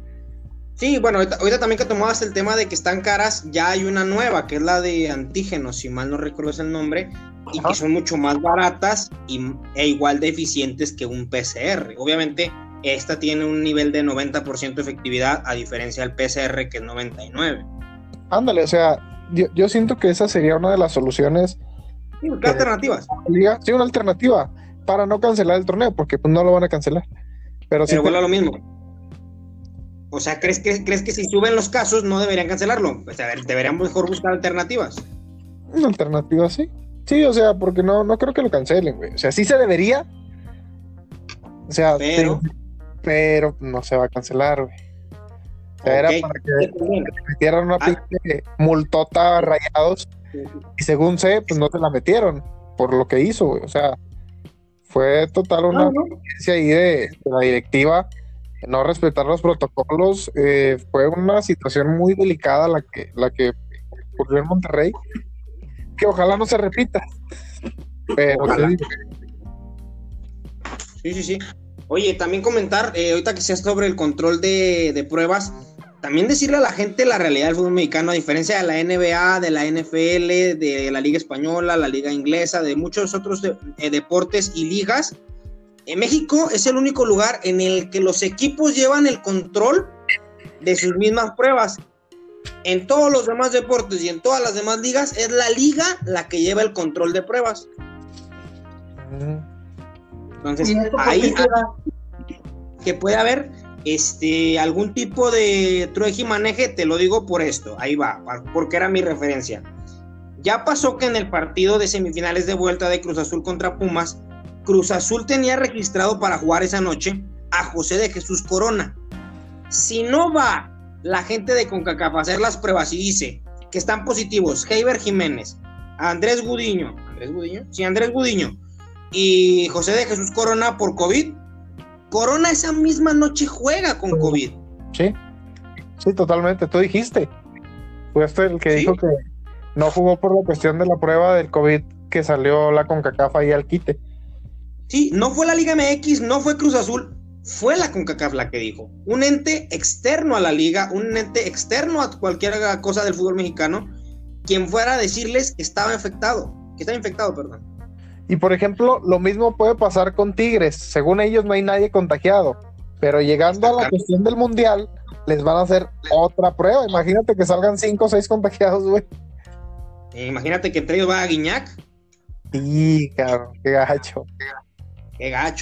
Sí, bueno, ahorita, también que tomabas el tema de que están caras, ya hay una nueva, que es la de antígenos, si mal no recuerdo el nombre, y que son mucho más baratas y, e igual de eficientes que un PCR. Obviamente, esta tiene un nivel de 90% de efectividad, a diferencia del PCR, que es 99%. Ándale, o sea, yo, siento que esa sería una de las soluciones. Sí, ¿qué alternativas? Sí, una alternativa para no cancelar el torneo, porque pues, no lo van a cancelar. Pero, Pero vuelve a lo mismo o sea, ¿crees que, ¿crees que si suben los casos no deberían cancelarlo? Pues a ver, deberían mejor buscar alternativas. Una alternativa, sí. Sí, o sea, porque no, no creo que lo cancelen, güey. O sea, sí se debería. O sea, pero, pero no se va a cancelar, güey. O sea, era para que metieran una ah. multota rayados. Y según sé, pues no se la metieron por lo que hizo, güey. O sea, fue total una experiencia ahí de la directiva no respetar los protocolos. Eh, fue una situación muy delicada la que, la que ocurrió en Monterrey, que ojalá no se repita. Sí, sí, sí. Oye, también comentar, eh, ahorita que sea sobre el control de, de, pruebas, también decirle a la gente la realidad del fútbol mexicano, a diferencia de la NBA, de la NFL, de la Liga Española, la Liga Inglesa, de muchos otros eh, deportes y ligas, en México es el único lugar en el que los equipos llevan el control de sus mismas pruebas. En todos los demás deportes y en todas las demás ligas es la liga la que lleva el control de pruebas. Entonces, ahí que puede haber este algún tipo de trueje y maneje, te lo digo por esto, ahí va, porque era mi referencia Ya pasó que en el partido de semifinales de vuelta de Cruz Azul contra Pumas, Cruz Azul tenía registrado para jugar esa noche a José de Jesús Corona. Si no va la gente de CONCACAF a hacer las pruebas y dice que están positivos Heiber Jiménez, Andrés Gudiño, Andrés Gudiño, sí, Andrés Gudiño y José de Jesús Corona por COVID, Corona esa misma noche juega con COVID. Sí, sí, totalmente. Tú dijiste. Fuiste el que dijo que no jugó por la cuestión de la prueba del COVID que salió la CONCACAF ahí al quite. Sí, no fue la Liga MX, no fue Cruz Azul, fue la CONCACAF la que dijo. Un ente externo a la liga, un ente externo a cualquier cosa del fútbol mexicano, quien fuera a decirles que estaba infectado, que estaba infectado, perdón. Y por ejemplo, lo mismo puede pasar con Tigres. Según ellos no hay nadie contagiado, pero llegando a la cuestión del mundial, les van a hacer otra prueba. Imagínate que salgan cinco o seis contagiados, güey. Imagínate que entre ellos va a Guiñac. Sí, cabrón, qué gacho. Qué gacho.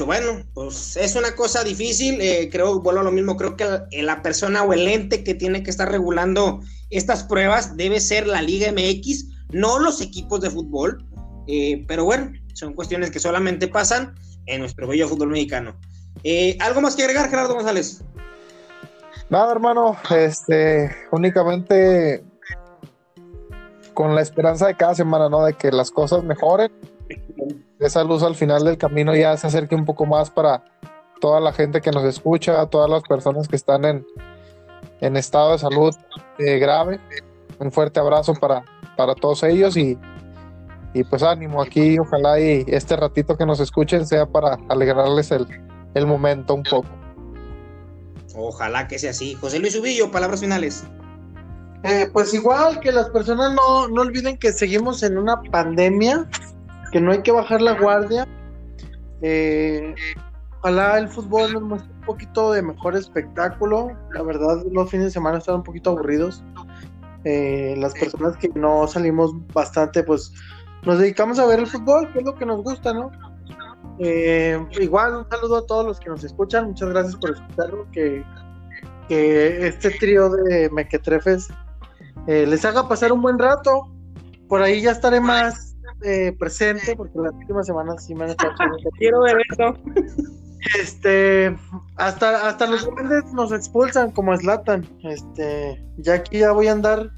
Bueno, pues es una cosa difícil. Eh, creo, vuelvo a lo mismo. Creo que la, persona o el ente que tiene que estar regulando estas pruebas debe ser la Liga MX, no los equipos de fútbol. Eh, pero bueno, son cuestiones que solamente pasan en nuestro bello fútbol mexicano. Eh, ¿Algo más que agregar, Gerardo González? Nada, hermano. Este, únicamente con la esperanza de cada semana, ¿no? De que las cosas mejoren esa luz al final del camino ya se acerque un poco más para toda la gente que nos escucha, todas las personas que están en, en estado de salud eh, grave. Un fuerte abrazo para, para todos ellos y, y, pues ánimo aquí, ojalá y este ratito que nos escuchen sea para alegrarles el, el momento un poco. Ojalá que sea así. José Luis Ubillo, palabras finales. Eh, pues igual que las personas no, no olviden que seguimos en una pandemia que no hay que bajar la guardia. Eh, ojalá el fútbol nos muestre un poquito de mejor espectáculo. La verdad, los fines de semana están un poquito aburridos. Eh, las personas que no salimos bastante, pues nos dedicamos a ver el fútbol, que es lo que nos gusta, ¿no? Eh, igual un saludo a todos los que nos escuchan, muchas gracias por escucharlo, que, que este trío de mequetrefes les haga pasar un buen rato. Por ahí ya estaré más eh, presente, porque las últimas semanas sí me han estado Quiero ver eso. Este, hasta, hasta los grandes nos expulsan como Slatan. Este, ya aquí ya voy a andar.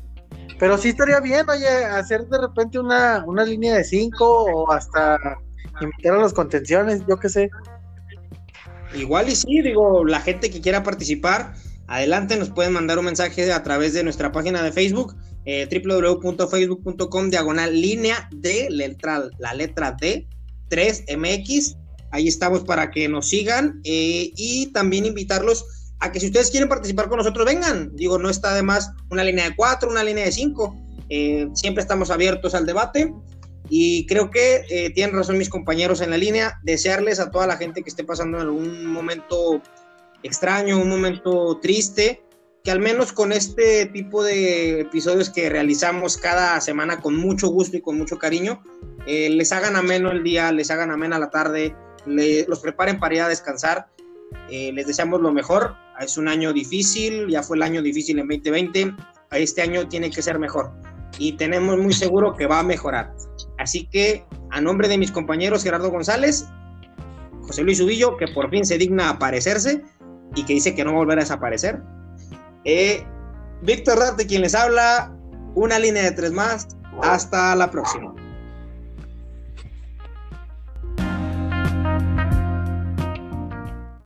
Pero sí estaría bien, oye, hacer de repente una, una línea de cinco o hasta invitar a las contenciones, yo qué sé. Igual y sí, digo, la gente que quiera participar, adelante, nos pueden mandar un mensaje a través de nuestra página de Facebook eh, www.facebook.com diagonal línea de letra, la letra D 3MX. Ahí estamos para que nos sigan eh, y también invitarlos a que si ustedes quieren participar con nosotros, vengan. Digo, no está de más una línea de 4, una línea de 5. Eh, siempre estamos abiertos al debate y creo que eh, tienen razón mis compañeros en la línea. Desearles a toda la gente que esté pasando en algún momento extraño, un momento triste, que al menos con este tipo de episodios que realizamos cada semana con mucho gusto y con mucho cariño, eh, les hagan ameno el día, les hagan amena la tarde, los preparen para ir a descansar. Eh, les deseamos lo mejor. Es un año difícil, ya fue el año difícil en 2020. Este año tiene que ser mejor y tenemos muy seguro que va a mejorar. Así que, a nombre de mis compañeros Gerardo González, José Luis Ubillo, que por fin se digna aparecerse y que dice que no volverá a desaparecer, eh, Víctor Darte, quien les habla, una línea de tres más. Hasta la próxima.